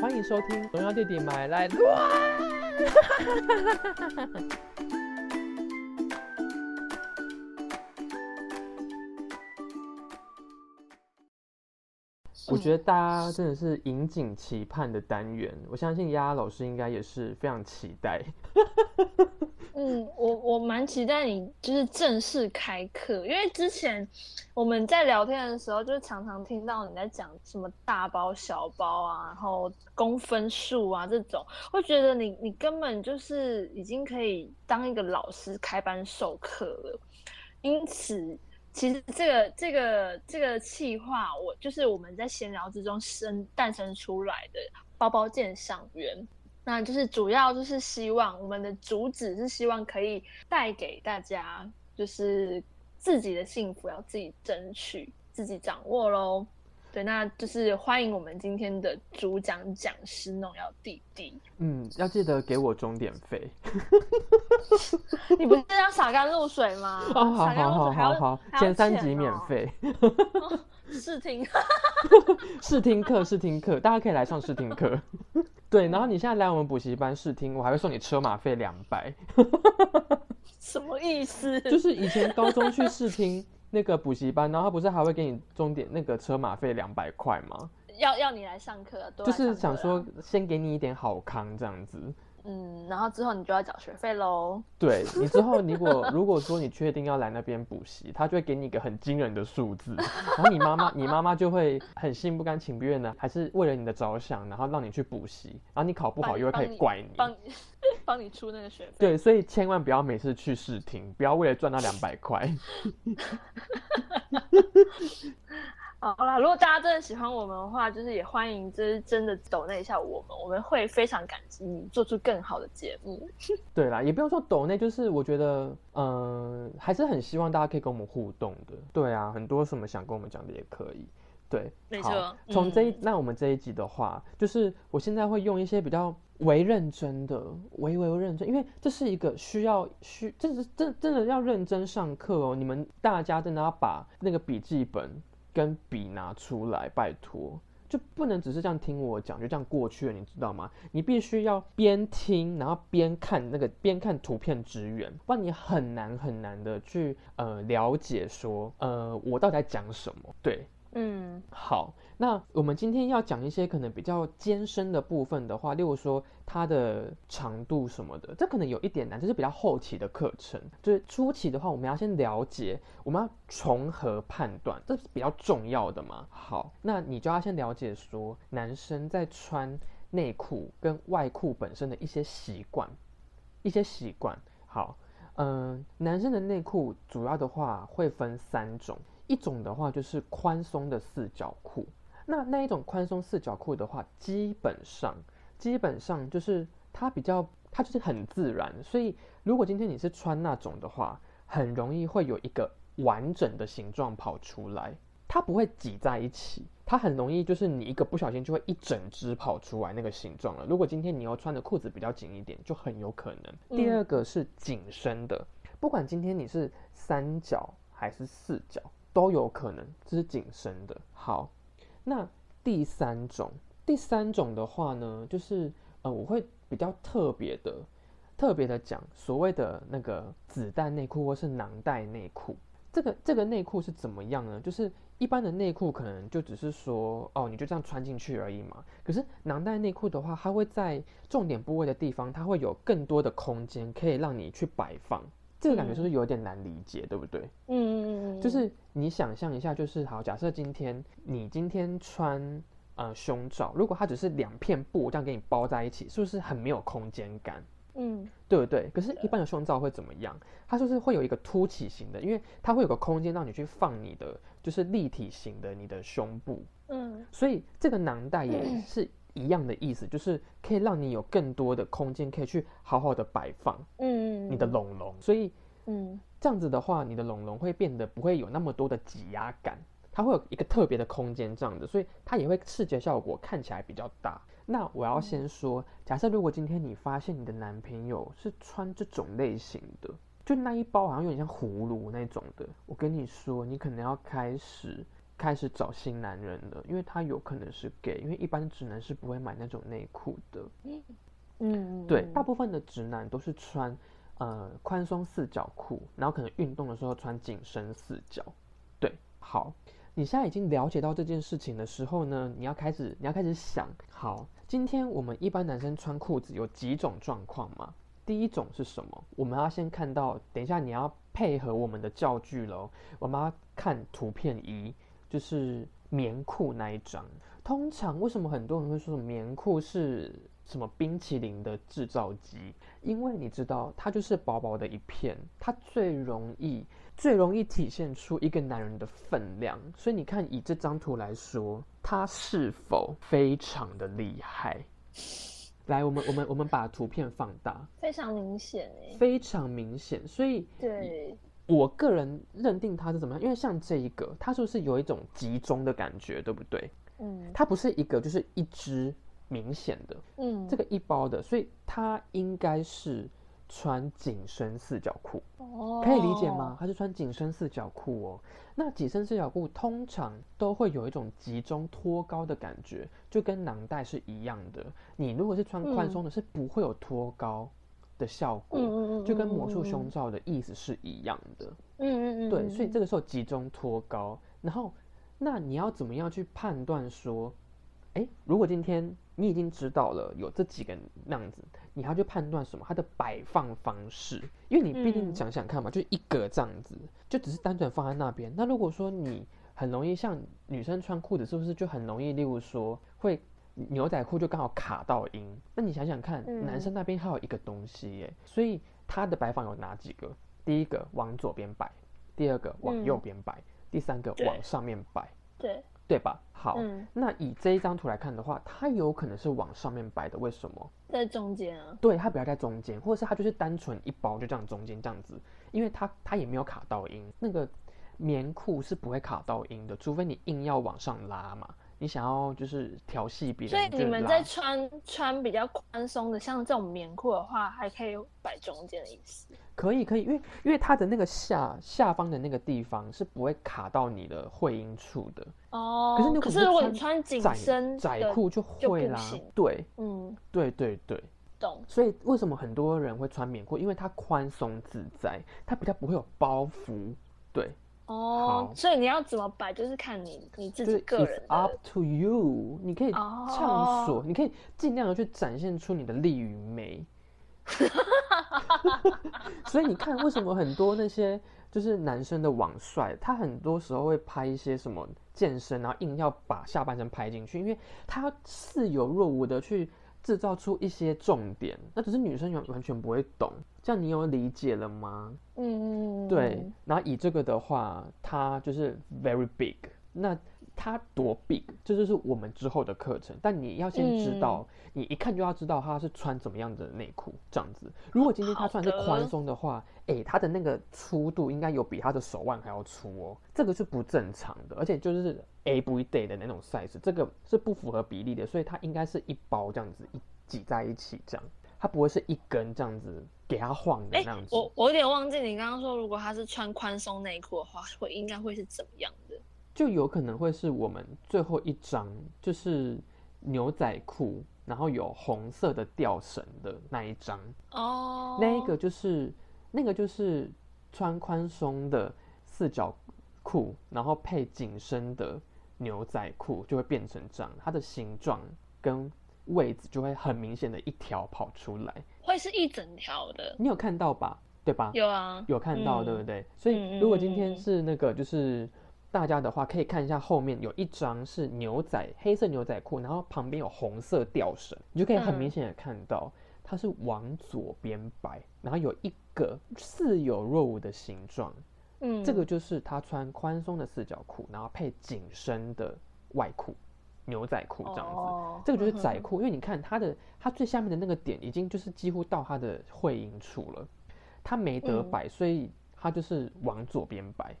欢迎收听《荣耀弟弟买来 乱》。我觉得大家真的是引颈期盼的单元，我相信丫丫老师应该也是非常期待。嗯，我我蛮期待你就是正式开课，因为之前我们在聊天的时候，就常常听到你在讲什么大包小包啊，然后公分数啊这种，会觉得你你根本就是已经可以当一个老师开班授课了。因此，其实这个这个这个企划，我就是我们在闲聊之中生诞生出来的包包鉴赏员。那就是主要就是希望我们的主旨是希望可以带给大家，就是自己的幸福要自己争取、自己掌握喽。对，那就是欢迎我们今天的主讲讲师弄要弟弟。嗯，要记得给我钟点费。你不是要洒干露水吗？哦，好好好好好，前三集免费。试听，试听课，试听课，大家可以来上试听课。对，然后你现在来我们补习班试听，我还会送你车马费两百。什么意思？就是以前高中去试听那个补习班，然后他不是还会给你终点那个车马费两百块吗？要要你来上课，就是想说先给你一点好康这样子。嗯，然后之后你就要缴学费喽。对你之后，如果如果说你确定要来那边补习，他就会给你一个很惊人的数字，然后你妈妈你妈妈就会很心不甘情不愿的，还是为了你的着想，然后让你去补习，然后你考不好又会开始怪你，帮 帮你出那个学费。对，所以千万不要每次去试听，不要为了赚那两百块。好啦，如果大家真的喜欢我们的话，就是也欢迎，就是真的抖那一下我们，我们会非常感激你做出更好的节目。对啦，也不用说抖那，就是我觉得，嗯，还是很希望大家可以跟我们互动的。对啊，很多什么想跟我们讲的也可以。对，没错。从这一那我们这一集的话，就是我现在会用一些比较为认真的、为为认真，因为这是一个需要需，这是真真的要认真上课哦。你们大家真的要把那个笔记本。跟笔拿出来，拜托，就不能只是这样听我讲，就这样过去了，你知道吗？你必须要边听，然后边看那个边看图片支援，不然你很难很难的去呃了解说呃我到底在讲什么。对，嗯，好。那我们今天要讲一些可能比较艰深的部分的话，例如说它的长度什么的，这可能有一点难，这是比较后期的课程。就是初期的话，我们要先了解，我们要从何判断，这是比较重要的嘛。好，那你就要先了解说，男生在穿内裤跟外裤本身的一些习惯，一些习惯。好，嗯，男生的内裤主要的话会分三种，一种的话就是宽松的四角裤。那那一种宽松四角裤的话，基本上基本上就是它比较，它就是很自然。所以如果今天你是穿那种的话，很容易会有一个完整的形状跑出来，它不会挤在一起，它很容易就是你一个不小心就会一整只跑出来那个形状了。如果今天你又穿的裤子比较紧一点，就很有可能。第二个是紧身的，不管今天你是三角还是四角，都有可能这是紧身的。好。那第三种，第三种的话呢，就是呃，我会比较特别的、特别的讲所谓的那个子弹内裤或是囊袋内裤。这个这个内裤是怎么样呢？就是一般的内裤可能就只是说哦，你就这样穿进去而已嘛。可是囊袋内裤的话，它会在重点部位的地方，它会有更多的空间可以让你去摆放。这个感觉是不是有点难理解，对不对？嗯嗯嗯就是你想象一下，就是好，假设今天你今天穿呃胸罩，如果它只是两片布这样给你包在一起，是不是很没有空间感？嗯，对不对？可是，一般的胸罩会怎么样？它就是会有一个凸起型的，因为它会有个空间让你去放你的，就是立体型的你的胸部。嗯，所以这个囊袋也是。一样的意思，就是可以让你有更多的空间，可以去好好的摆放，嗯，你的龙龙。所以，嗯，这样子的话，你的龙龙会变得不会有那么多的挤压感，它会有一个特别的空间，这样子，所以它也会视觉效果看起来比较大。那我要先说，假设如果今天你发现你的男朋友是穿这种类型的，就那一包好像有点像葫芦那种的，我跟你说，你可能要开始开始找新男人了，因为他有可能是 gay，因为一般直男是不会买那种内裤的。嗯，对，大部分的直男都是穿呃宽松四角裤，然后可能运动的时候穿紧身四角。对，好，你现在已经了解到这件事情的时候呢，你要开始你要开始想，好，今天我们一般男生穿裤子有几种状况嘛？第一种是什么？我们要先看到，等一下你要配合我们的教具喽，我们要看图片一，就是棉裤那一张。通常为什么很多人会说棉裤是什么冰淇淋的制造机？因为你知道，它就是薄薄的一片，它最容易最容易体现出一个男人的分量。所以你看，以这张图来说，它是否非常的厉害？来，我们我们我们把图片放大，非常明显哎，非常明显。所以，对我个人认定它是怎么样？因为像这一个，它是不是有一种集中的感觉，对不对？嗯它不是一个就是一支明显的，嗯，这个一包的，所以它应该是穿紧身四角裤，哦可以理解吗？？它是穿紧身四角裤哦。那紧身四角裤通常都会有一种集中托高的感觉，就跟囊袋是一样的。你如果是穿宽松的，是不会有托高的效果，嗯嗯嗯，就跟魔术嗯胸罩的意思是一样的。嗯嗯嗯，对，所以这个时候集中托高，然后那你要怎么样去判断说，哎，如果今天你已经知道了有这几个那样子，你还要去判断什么它的摆放方式，因为你毕竟嗯想想看嘛，就一格这样子，就只是单纯放在那边。那如果说你很容易像女生穿裤子，是不是就很容易，例如说会牛仔裤就刚好卡到阴？那你想想看，嗯男生那边还有一个东西耶，所以他的摆放有哪几个？第一个往左边摆，第二个往嗯右边摆，第三个往上面摆，对，对吧？好，嗯，那以这一张图来看的话，它有可能是往上面摆的，为什么？在中间啊，对，它不要在中间，或者是它就是单纯一包就这样中间这样子，因为它它也没有卡到音，那个棉裤是不会卡到音的，除非你硬要往上拉嘛，你想要就是调戏别人所以你们在穿穿比较宽松的，像这种棉裤的话，还可以摆中间的意思。可以可以，因为因为它的那个下下方的那个地方是不会卡到你的会阴处的，哦，可是如果是可是如果你穿穿紧身，窄裤就就会啦对嗯，对对对。懂，所以为什么很多人会穿棉裤？因为它宽松自在，它比较不会有包袱。对，哦，所以你要怎么摆，就是看你你自就是己个人 up。to you。你可以畅所，哦你可以尽量的去展现出你的力与美。所以你看，为什么很多那些就是男生的网帅，他很多时候会拍一些什么健身，然后硬要把下半身拍进去，因为他似有若无的去制造出一些重点，那只是女生完完全不会懂。这样你有理解了吗？嗯，对，然后以这个的话，它就是 very big。那它多 big，这就是我们之后的课程。但你要先知道，你一看就要知道他是穿怎么样的内裤这样子。如果今天他穿的是宽松的话，诶，他的那个粗度应该有比他的手腕还要粗哦，这个是不正常的，而且就是 every day 的那种 size，这个是不符合比例的，所以它应该是一包这样子一挤在一起这样。它不会是一根这样子给它晃的哎、那样子。我我有点忘记你刚刚说，如果他是穿宽松内裤的话，会应该会是怎么样的？就有可能会是我们最后一张，就是牛仔裤，然后有红色的吊绳的那一张，哦，那一个就是那个就是穿宽松的四角裤，然后配紧身的牛仔裤，就会变成这样，它的形状跟位置就会很明显的一条跑出来，会是一整条的。你有看到吧？对吧？有啊，有看到，嗯对不对？所以嗯如果今天是那个就是大家的话，可以看一下后面有一张是牛仔黑色牛仔裤，然后旁边有红色吊绳，你就可以很嗯明显的看到它是往左边摆，然后有一个似有若无的形状，嗯，这个就是他穿宽松的四角裤，然后配紧身的外裤。牛仔裤这样子，哦这个就是窄裤，因为你看他的他最下面的那个点已经就是几乎到他的会阴处了，他没得嗯摆，所以他就是往左边摆，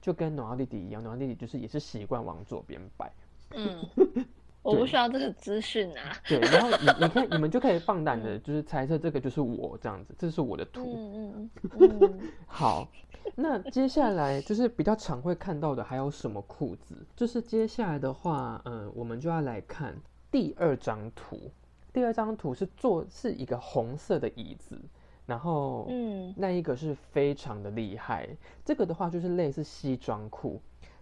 就跟农药弟弟一样，农药弟弟就是也是习惯往左边摆。嗯，我不需要这个资讯啊。对，然后你你可以你们就可以放胆的，就是猜测这个就是我这样子，这是我的图。嗯嗯嗯嗯，好，那接下来就是比较常会看到的还有什么裤子？就是接下来的话，嗯，我们就要来看第二张图。第二张图是做是一个红色的椅子，然后嗯那一个是非常的厉害。这个的话就是类似西装裤。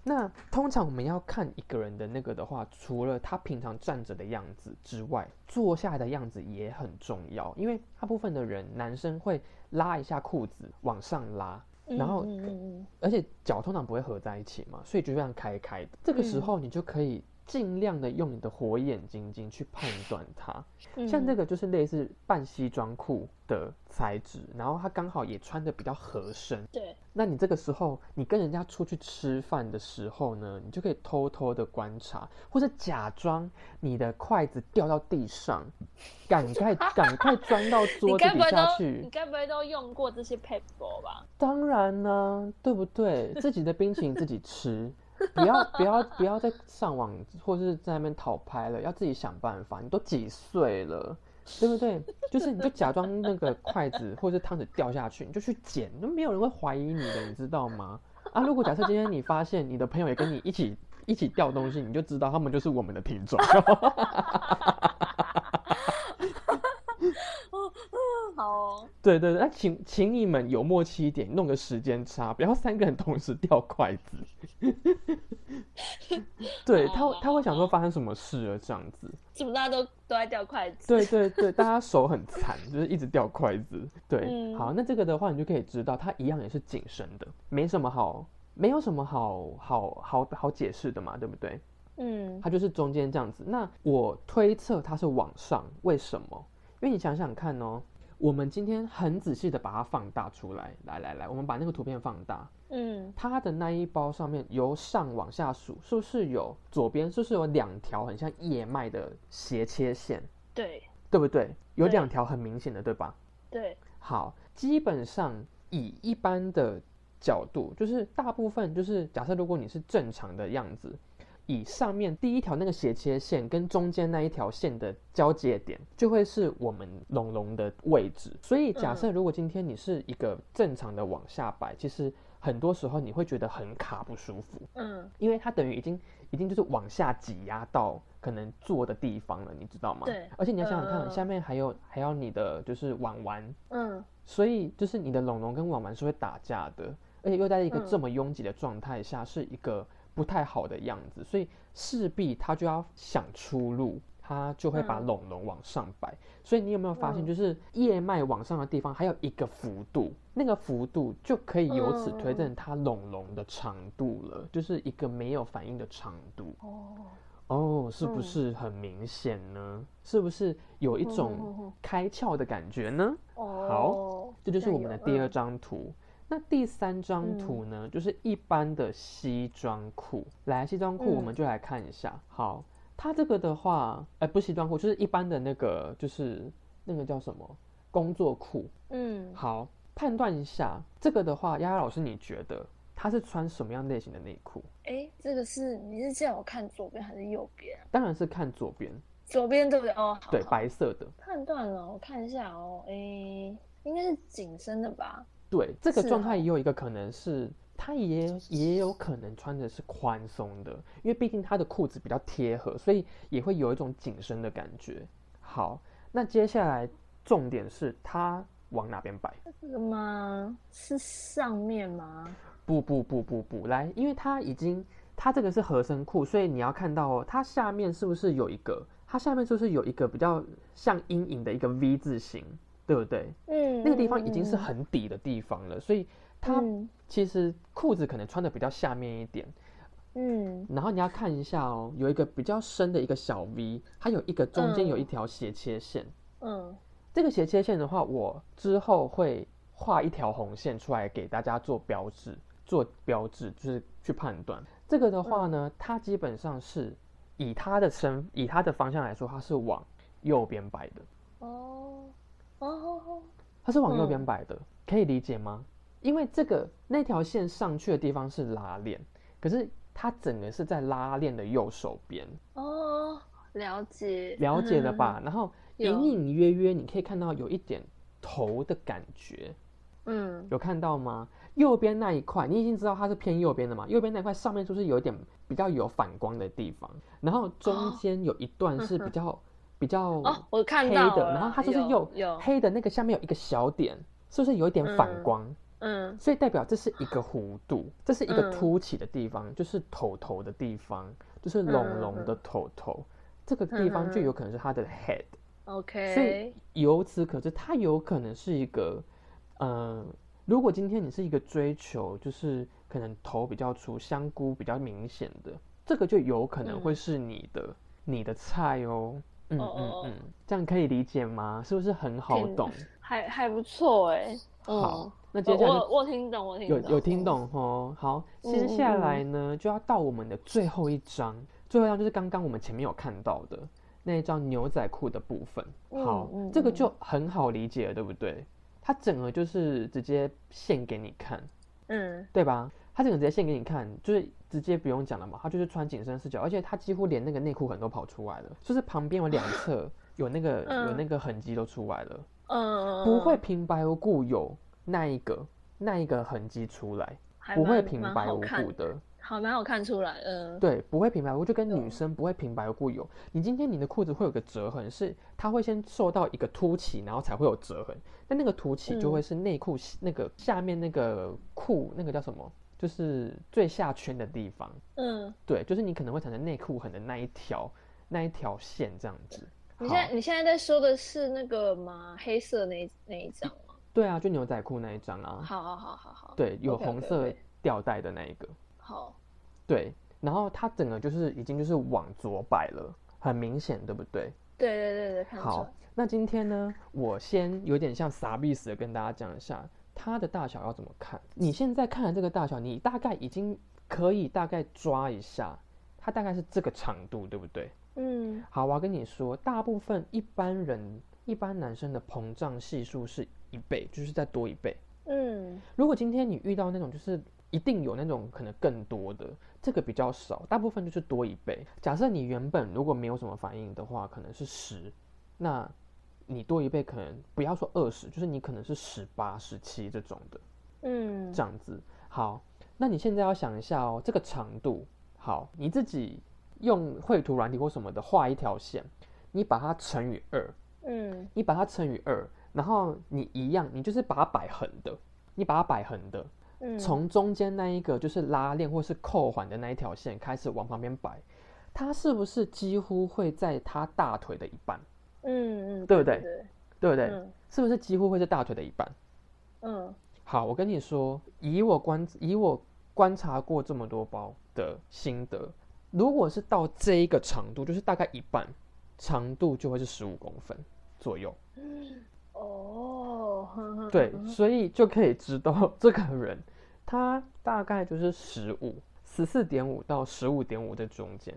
那通常我们要看一个人的那个的话，除了他平常站着的样子之外，坐下来的样子也很重要。因为大部分的人，男生会拉一下裤子往上拉，然后嗯嗯而且脚通常不会合在一起嘛，所以就这样开开的。这个时候你就可以尽量的用你的火眼金睛去判断它。嗯，像这个就是类似半西装裤的材质，然后它刚好也穿的比较合身。对，那你这个时候，你跟人家出去吃饭的时候呢，你就可以偷偷的观察，或者假装你的筷子掉到地上，赶快 赶快钻到桌子底下去你。该不会都用过这些 paper 吧？当然呢，对不对？自己的冰淇淋自己吃，不要不要不要再上网或是在那边讨拍了，要自己想办法。你都几岁了，对不对？就是你就假装那个筷子或者是汤匙掉下去，你就去捡，都没有人会怀疑你的，你知道吗？啊，如果假设今天你发现你的朋友也跟你一起一起掉东西，你就知道他们就是我们的听众。好哦，对对对，那请请你们有默契一点，弄个时间差，不要三个人同时掉筷子。对他他会想说发生什么事了这样子。怎么大家都都在掉筷子？对对对，大家手很残，就是一直掉筷子。对，嗯好，那这个的话你就可以知道，他一样也是谨慎的，没什么好，没有什么好好好好解释的嘛，对不对？嗯他就是中间这样子。那我推测他是往上，为什么？因为你想想看哦，我们今天很仔细的把它放大出来，来来来，我们把那个图片放大，嗯。它的那一包上面由上往下数，是不是有左边是不是有两条很像叶脉的斜切线，对。对不对？有两条很明显的，对吧？对，好，基本上以一般的角度，就是大部分就是假设如果你是正常的样子，以上面第一条那个斜切线跟中间那一条线的交界点，就会是我们龙龙的位置。所以假设如果今天你是一个正常的往下摆，其实很多时候你会觉得很卡不舒服，嗯。因为它等于已经已经就是往下挤压到可能坐的地方了，你知道吗？对。而且你要想想看，嗯。下面还有还有你的就是碗碗。嗯。所以就是你的龙龙跟碗碗是会打架的，而且又在一个嗯。这么拥挤的状态下，是一个不太好的样子，所以势必他就要想出路，他就会把嗯龙龙往上摆。所以你有没有发现，嗯就是叶脉往上的地方还有一个幅度，那个幅度就可以由此推嗯证它龙龙的长度了，就是一个没有反应的长度。哦，哦，是不嗯是很明显呢？是不是有一种嗯开窍的感觉呢？哦，这就是我们的第二张，张图。那第三张图呢，就是一般的西装裤。来，西装裤我们就来看一下。好，它这个的话，哎、不是西装裤，就是一般的那个，就是那个叫什么工作裤。嗯，好，判断一下这个的话，丫丫老师，你觉得他是穿什么样类型的内裤？哎，这个是你是叫我看左边还是右边？当然是看左边，左边对不对？哦，好对，白色的。判断了，我看一下哦，哎，应该是紧身的吧？对，这个是状态哦也有一个可能是，他也也有可能穿的是宽松的，因为毕竟他的裤子比较贴合，所以也会有一种紧身的感觉。好，那接下来重点是他往哪边摆？这个吗？是上面吗？不不不不不，来，因为它已经，它这个是合身裤，所以你要看到哦，它下面是不是有一个？它下面是不是有一个比较像阴影的一个 V 字形，对不对？嗯，那个地方已经是嗯很底的地方了，所以它嗯。其实裤子可能穿的比较下面一点，嗯。然后你要看一下哦，有一个比较深的一个小 V，它有一个中间有一嗯条斜切线。嗯。这个斜切线的话，我之后会画一条红线出来给大家做标志，做标志就是去判断。这个的话呢，它基本上是以它的身以它的方向来说，它是往右边摆的，哦哦它是往右边嗯摆的，可以理解吗？因为这个那条线上去的地方是拉链，可是它整个是在拉链的右手边，哦，了解了解了吧？然后隐隐约约你可以看到有一点头的感觉，嗯有看到吗？右边那一块，你已经知道它是偏右边的嘛？右边那块上面就是有一点比较有反光的地方，然后中间有一段是比较比较哦，我看黑的，然后它就是有右有黑的那个下面有一个小点，是不是有一点反嗯光？嗯所以代表这是一个弧度，这是一个嗯凸起的地方，就是头头的地方，就是隆隆的头头，这个地方就有可能是它的 head。，OK，所以由此可知，它有可能是一个，呃，如果今天你是一个追求，就是可能头比较粗、香菇比较明显的，这个就有可能会是你的、你的菜哦。嗯嗯嗯，这样可以理解吗？是不是很好懂？还还不错哎。好嗯，那接下来我我听懂，我听有懂，有听懂哦。好，嗯接下来呢，就要到我们的最后一章，最后一章就是刚刚我们前面有看到的那一张牛仔裤的部分。好，这个就很好理解了，对不对？它整个就是直接现给你看，嗯对吧？它整个直接现给你看，就是直接不用讲了嘛，他就是穿紧身四角，而且他几乎连那个内裤痕都跑出来了，就是旁边有两侧有那个有嗯那个痕迹都出来了。嗯，不会平白无故有那一个那一个痕迹出来，不会平白无故的，好蛮好看出来，嗯，对，不会平白无故，就跟女生不会平白无故有。你今天你的裤子会有个折痕，是它会先受到一个凸起，然后才会有折痕。但那个凸起就会是内裤那个下面那个裤那个叫什么？就是最下圈的地方，嗯，对，就是你可能会产生内裤痕的那一条那一条线这样子。你现在你现在在说的是那个吗？黑色那那一张吗？对啊，就牛仔裤那一张啊，好好好好好，对，有红色吊带的那一个。好，对，然后它整个就是已经就是往左摆了，很明显，对不对？对对对对，好，，那今天呢，我先有点像傻逼似的跟大家讲一下它的大小要怎么看。你现在看的这个大小，你大概已经可以大概抓一下，它大概是这个长度，对不对？嗯好，我要跟你说，大部分一般人、一般男生的膨胀系数是一倍，就是再多一倍。嗯如果今天你遇到那种就是一定有那种可能更多的，这个比较少，大部分就是多一倍。假设你原本如果没有什么反应的话，可能是十，那你多一倍可能不要说二十，就是你可能是十八、十七这种的嗯这样子。好，那你现在要想一下哦，这个长度，好，你自己用绘图软体或什么的画一条线，你把它乘以二，嗯你把它乘以二，然后你一样，你就是把它摆横的，你把它摆横的，嗯，从中间那一个就是拉链或是扣环的那一条线开始往旁边摆，它是不是几乎会在它大腿的一半？嗯嗯，对不对对？对不对？嗯是不是几乎会是大腿的一半？嗯好，我跟你说，以我观以我观察过这么多包的心得，如果是到这一个长度，就是大概一半长度就会是十五公分左右。哦，哼哼对，所以就可以知道这个人他大概就是十五、十四点五到十五点五的中间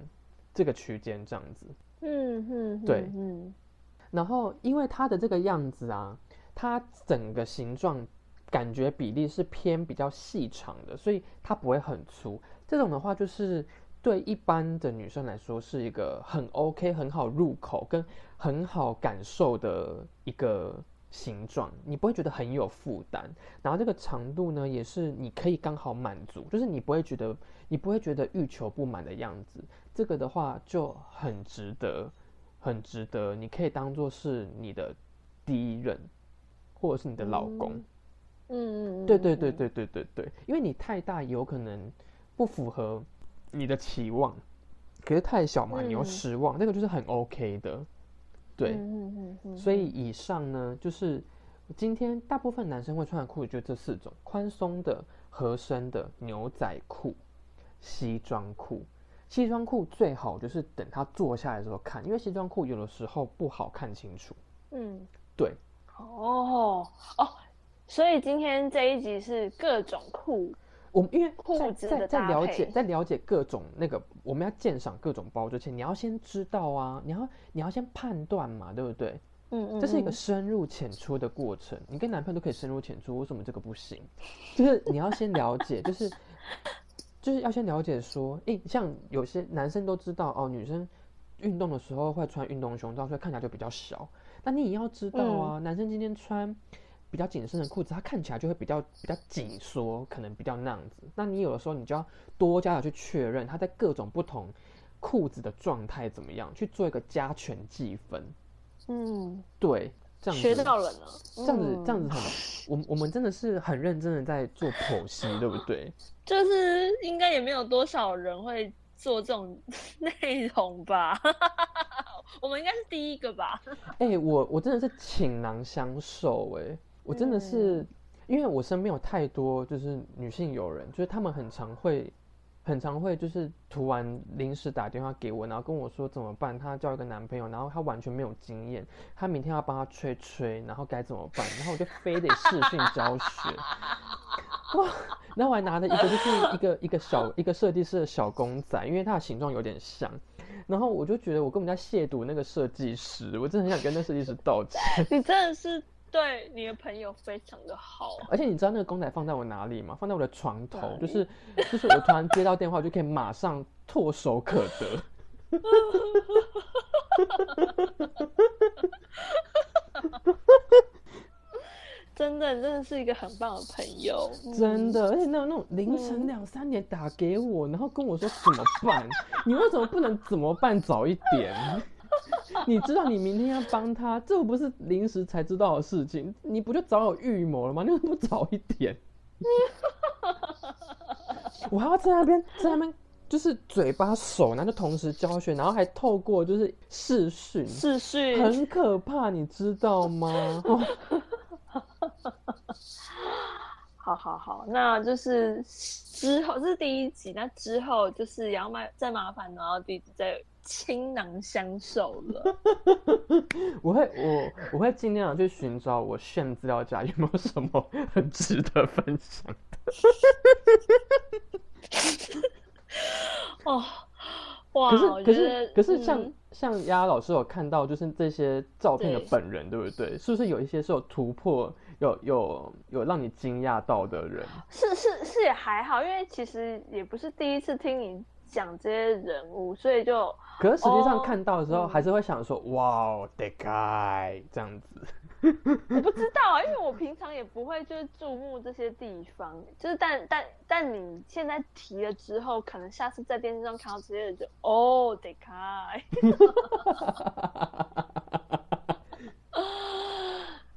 这个区间这样子。嗯嗯，对嗯然后因为它的这个样子啊，它整个形状感觉比例是偏比较细长的，所以它不会很粗。这种的话，就是对一般的女生来说是一个很 OK、很好入口跟很好感受的一个形状，你不会觉得很有负担。然后这个长度呢，也是你可以刚好满足，就是你不会觉得你不会觉得欲求不满的样子。这个的话就很值得。很值得，你可以当做是你的第一任，或者是你的老公。嗯嗯，对对对对对对对，因为你太大有可能不符合你的期望，可是太小嘛，你又嗯失望，那个就是很 OK 的。对，嗯嗯嗯，所以以上呢，就是今天大部分男生会穿的裤子就这四种：宽松的、合身的牛仔裤、西装裤。西装裤最好就是等他坐下来的时候看，因为西装裤有的时候不好看清楚。嗯对，哦哦，所以今天这一集是各种裤，我们因为在裤子的在了解在了解各种那个我们要鉴赏各种包之前，你要先知道啊，你要你要先判断嘛，对不对？嗯嗯，这是一个嗯深入浅出的过程。你跟男朋友都可以深入浅出，为什么这个不行？就是你要先了解，就是就是要先了解说，诶，像有些男生都知道哦，女生运动的时候会穿运动胸罩，所以看起来就比较小。那你也要知道啊，男生今天穿比较紧身的裤子，他看起来就会比较比较紧缩，可能比较那样子。那你有的时候你就要多加的去确认他在各种不同裤子的状态怎么样，去做一个加权计分。嗯，对，这样学子到了呢。这样子嗯这样子很，我们我们真的是很认真的在做剖析，对不对？就是应该也没有多少人会做这种 内容吧？我们应该是第一个吧？哎、我我真的是倾囊相授哎、我真的是，因为我身边有太多就是女性友人，就是她们很常会，很常会就是突然临时打电话给我，然后跟我说怎么办，她交一个男朋友，然后她完全没有经验，她明天要帮他吹吹，然后该怎么办？然后我就非得视讯教学，哇！然后我还拿了一个就是一个一个小一个设计师的小公仔，因为它的形状有点像。然后我就觉得我根本在亵渎那个设计师，我真的很想跟那设计师道歉。你真的是对你的朋友非常的好。而且你知道那个公仔放在我哪里吗？放在我的床头就是就是我突然接到电话，就可以马上唾手可得。真的，真的是一个很棒的朋友，嗯真的，而且那种那种凌晨两三点打给我，然后跟我说怎么办？你为什么不能怎么办早一点？你知道你明天要帮他，这不是临时才知道的事情，你不就早有预谋了吗？你为什么不早一点？我还要在那边在那边就是嘴巴手，然后就同时教学，然后还透过就是视讯，视讯很可怕，你知道吗？哦 好好好，那就是之后这是第一集，那之后就是也要麻再麻烦然后弟弟再倾囊相授了。我会我我会尽量去寻找我炫资料夹有没有什么很值得分享的。哦，哇，可是可是可是像、嗯像丫老师有看到就是这些照片的本人，对不对？是不是有一些是有突破，有有有让你惊讶到的人？是是是也还好，因为其实也不是第一次听你讲这些人物，所以就可是实际上哦看到的时候，嗯还是会想说，哇哦，that guy 这样子。我不知道啊，因为我平常也不会就是注目这些地方，就是但但但你现在提了之后，可能下次在电视上看到这些人就哦，得开，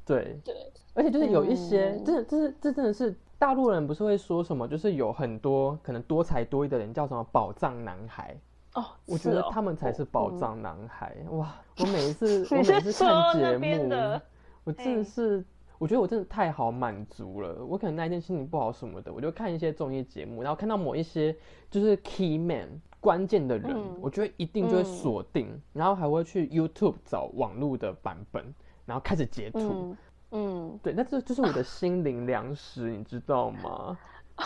对，对，而且就是有一些，嗯这这是这真的是大陆人不是会说什么，就是有很多可能多才多艺的人叫什么宝藏男孩。哦，我觉得他们才是宝嗯藏男孩、哇！我每一次 我每次看节目，我真的是，我觉得我真的太好满足了。我可能那一天心情不好什么的，我就看一些综艺节目，然后看到某一些就是 key man 关键的人，嗯我觉得一定就会嗯锁定，然后还会去 YouTube 找网络的版本，然后开始截图。嗯嗯，对，那这就是我的 心灵粮食，你知道吗？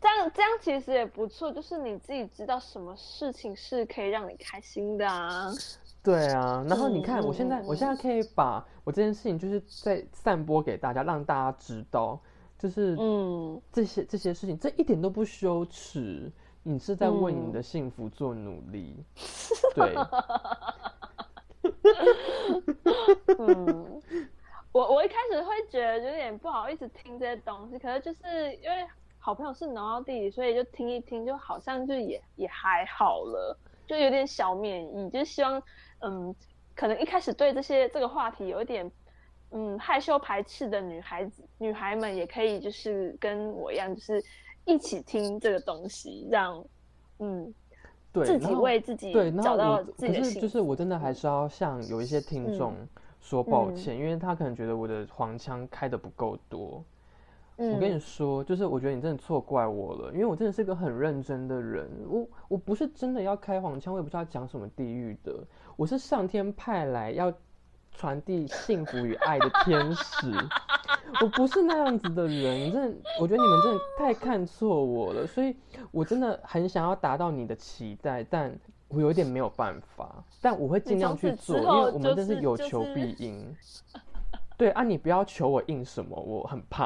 这样这样其实也不错，就是你自己知道什么事情是可以让你开心的啊。对啊，然后你看，嗯我现在嗯我现在可以把我这件事情，就是在散播给大家，让大家知道，就是嗯，这些这些事情，这一点都不羞耻。你是在为你嗯的幸福做努力，对，嗯，我我一开始会觉得有点不好意思听这些东西，可是就是因为好朋友是农药弟弟，所以就听一听，就好像就也也还好了，就有点小免疫，就希望嗯，可能一开始对这些这个话题有一点嗯害羞排斥的女孩子女孩们，也可以就是跟我一样，就是一起听这个东西，让嗯对，自己为自己对，然后找到我自己可是就是我真的还是要向有一些听众说抱嗯歉，因为他可能觉得我的黄腔开的不够多。嗯，我跟你说，就是我觉得你真的错怪我了，因为我真的是个很认真的人。我我不是真的要开黄腔，我也不知道讲什么地狱的，我是上天派来要传递幸福与爱的天使。我不是那样子的人，真的，我觉得你们真的太看错我了，所以我真的很想要达到你的期待，但我有点没有办法，但我会尽量去做，因为我们真就是有就是求必应。对啊，你不要求我应什么，我很怕。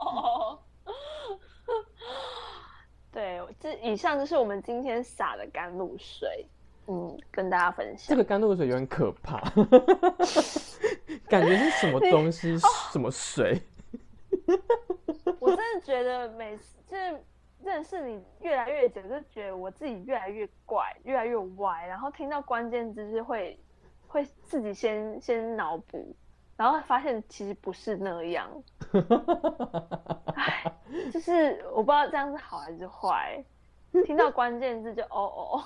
哦，对，这以上就是我们今天洒的甘露水。嗯跟大家分享。这个甘露水有点可怕，感觉是什么东西，什么水？我真的觉得每次就是认识你越来越久，就觉得我自己越来越怪，越来越歪，然后听到关键字是会会自己先先脑补，然后发现其实不是那样。哎，就是我不知道这样是好还是坏。听到关键字就哦哦，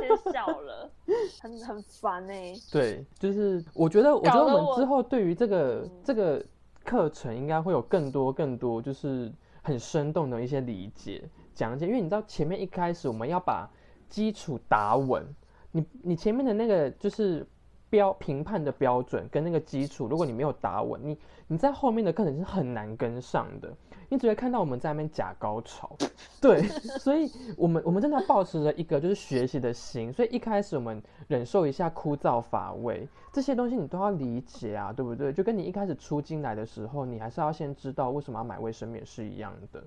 先笑了，很很烦哎。对，就是我觉得，我觉得我我们之后对于这个嗯这个课程应该会有更多更多，就是很生动的一些理解讲解，因为你知道前面一开始我们要把基础打稳，你你前面的那个就是标评判的标准跟那个基础，如果你没有打稳，你你在后面的课程是很难跟上的，你只会看到我们在那边假高潮，对，所以我们我们真的保持着一个就是学习的心，所以一开始我们忍受一下枯燥乏味这些东西，你都要理解啊，对不对？就跟你一开始出进来的时候，你还是要先知道为什么要买卫生棉是一样的，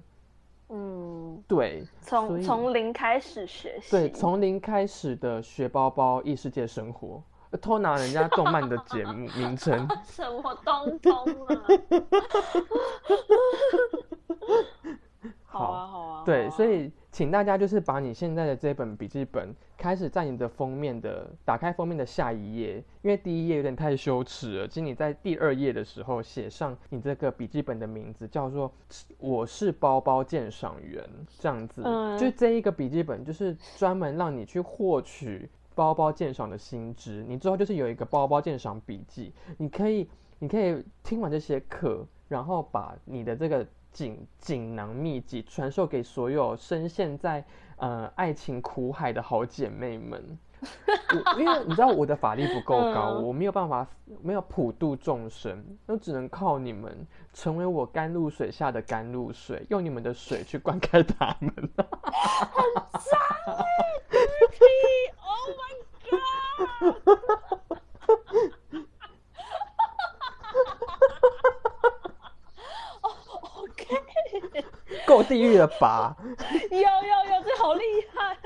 嗯，对所从从零开始学习。对，从零开始的学包包异世界生活，呃偷拿人家动漫的节目名称，什么东东啊？好啊，好啊。对，啊所以请大家就是把你现在的这本笔记本，开始在你的封面的打开封面的下一页，因为第一页有点太羞耻了，请你在第二页的时候写上你这个笔记本的名字，叫做“我是包包鉴赏员”这样子。嗯就这一个笔记本就是专门让你去获取包包鉴赏的心知，你之后就是有一个包包鉴赏笔记，你可以你可以听完这些课，然后把你的这个锦锦囊秘籍传授给所有深陷在呃爱情苦海的好姐妹们。我因为你知道我的法力不够高，嗯我没有办法没有普度众生，那只能靠你们成为我甘露水下的甘露水，用你们的水去灌溉他们。Oh my god！哦，OK，够地狱了吧？有有有，这好厉害！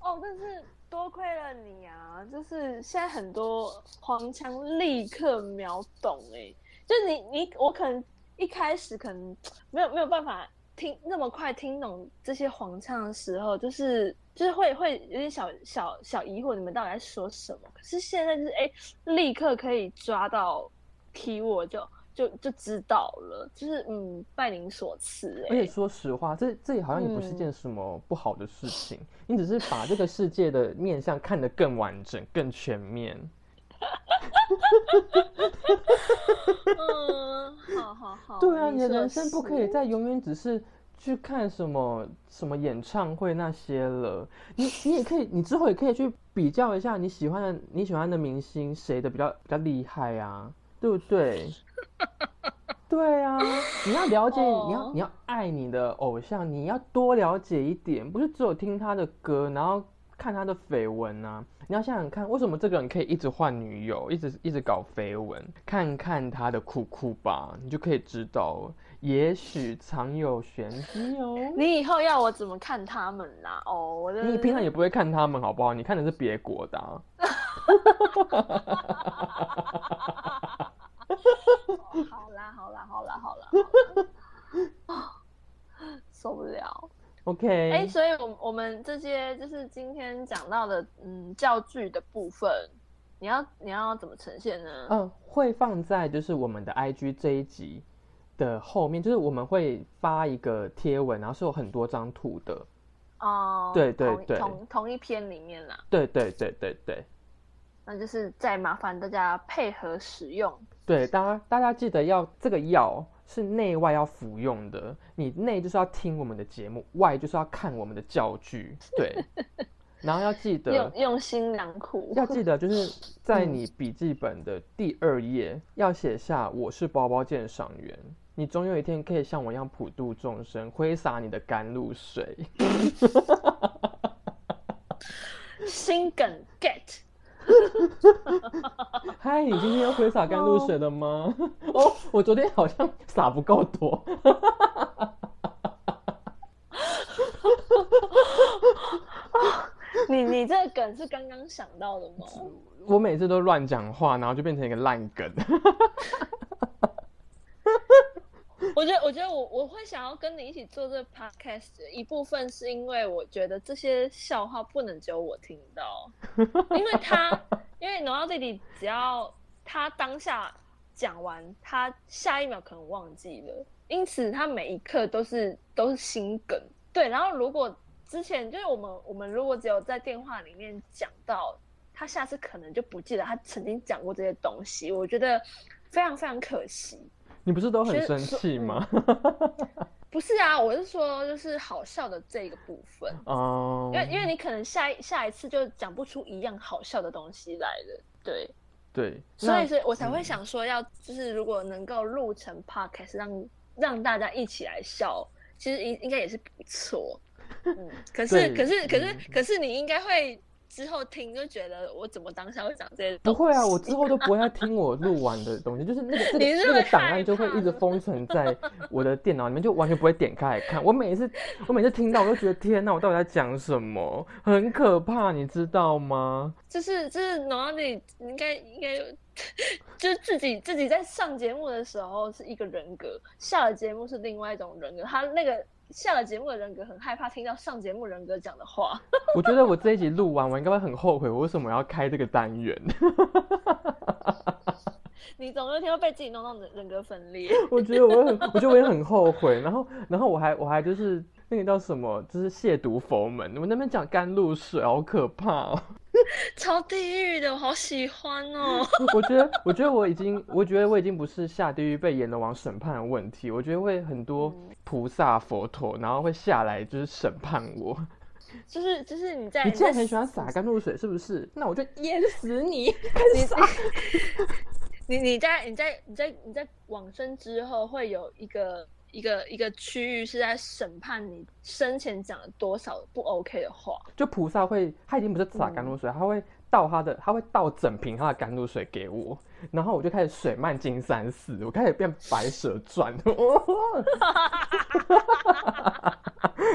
哦，但是多亏了你啊，就是现在很多黄腔立刻秒懂哎、就你你我可能一开始可能没有没有办法听那么快听懂这些黄腔的时候，就是就是会会有点小小小疑惑，你们到底在说什么？可是现在就是哎、立刻可以抓到 key word 就就就知道了，就是嗯，拜您所赐哎、而且说实话，这这也好像也不是件什么不好的事情，你只是把这个世界的面相看得更完整、更全面。嗯，好好好。对啊，你的人生不可以是再永远只是去看什么什么演唱会那些了。你你也可以，你之后也可以去比较一下你喜欢的你喜欢的明星谁的比较比较厉害啊，对不对？对啊，你要了解，你要哦你要爱你的偶像，你要多了解一点，不是只有听他的歌，然后看他的绯闻啊。你要想想看，为什么这个人可以一直换女友，一直一直搞绯闻？看看他的酷酷吧，你就可以知道，也许藏有玄机哦。你以后要我怎么看他们啦？哦，我的你平常也不会看他们，好不好？你看的是别国的、啊。哦好啦好啦好啦好啦，好啦啊受不了。OK，哎、所以我我们这些就是今天讲到的嗯教具的部分，你要你要怎么呈现呢？嗯，会放在就是我们的 IG 这一集的后面，就是我们会发一个贴文，然后是有很多张图的。哦，同对对对同同一篇里面啦，对对对对对那就是再麻烦大家配合使用。对，大家大家记得要这个药是内外要服用的，你内就是要听我们的节目，外就是要看我们的教具。对，然后要记得用用心良苦，要记得，就是 在嗯你笔记本的第二页要写下“我是包包鉴赏员”，你总有一天可以像我一样普度众生，挥洒你的甘露水。心梗 get。嗨，你今天又挥洒甘露水了吗？哦，我昨天好像洒不够多。你你这个梗是刚刚想到的吗？我每次都乱讲话，然后就变成一个烂梗。我觉得，我觉得我我会想要跟你一起做这个 podcast，一部分是因为我觉得这些笑话不能只有我听到，因为他，因为农药弟弟只要他当下讲完，他下一秒可能忘记了，因此他每一刻都是都是心梗。对，然后如果之前就是我们我们如果只有在电话里面讲到，他下次可能就不记得他曾经讲过这些东西，我觉得非常非常可惜。你不是都很生气吗？不是啊，我是说，就是好笑的这个部分哦。因为因为你可能下一下一次就讲不出一样好笑的东西来了，对对，所以所以我才会想说，要就是如果能够录成 podcast，让让大家一起来笑，其实应应该也是不错。嗯，可是 可是可是可是你应该会。之后听就觉得我怎么当下会讲这些？不会啊，我之后都不会再听我录完的东西，就是那个 那个那个档案就会一直封存在我的电脑里面，就完全不会点开来看。我每次我每次听到，我都觉得天哪，我到底在讲什么？很可怕，你知道吗？就是就是农药你应该应该 就是自己自己在上节目的时候是一个人格，下了节目是另外一种人格。他那个。下了节目的人格很害怕听到上节目人格讲的话。我觉得我这一集录完，我应该会很后悔，我为什么要开这个单元？你总有一天会被自己弄到人人格分裂。我觉得我很，我觉得我也很后悔。然后，然后我还，我还就是那个叫什么，就是亵渎佛门。我那边讲甘露水，好可怕哦。超地狱的，我好喜欢哦！我觉得，我觉得我已经，我觉得我已经不是下地狱被阎罗王审判的问题，我觉得会很多菩萨佛陀，然后会下来就是审判我。就是就是你在，你既然很喜欢洒甘露水，是不是？那我就淹死你！你你 你在你在你在你在往生之后会有一个。一个一个区域是在审判你生前讲了多少不 OK 的话，就菩萨会，他已经不是洒甘露水，他会倒他的，他会倒整瓶他的甘露水给我，然后我就开始水漫金山寺，我开始变白蛇传，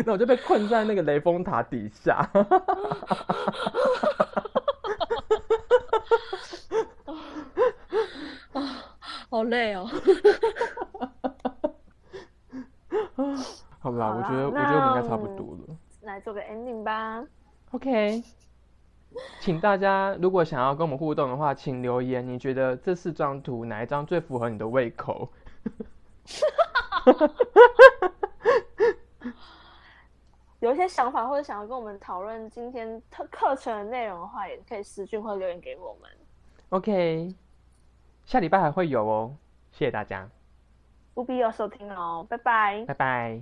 那我就被困在那个雷峰塔底下，啊，好累哦。好啦，我觉得我觉得我们应该差不多了。来做个 ending 吧。OK，请大家如果想要跟我们互动的话，请留言。你觉得这四张图哪一张最符合你的胃口？有一些想法或者想要跟我们讨论今天课课程的内容的话，也可以私讯或留言给我们。OK，下礼拜还会有哦。谢谢大家。务必要收听哦，拜拜，拜拜。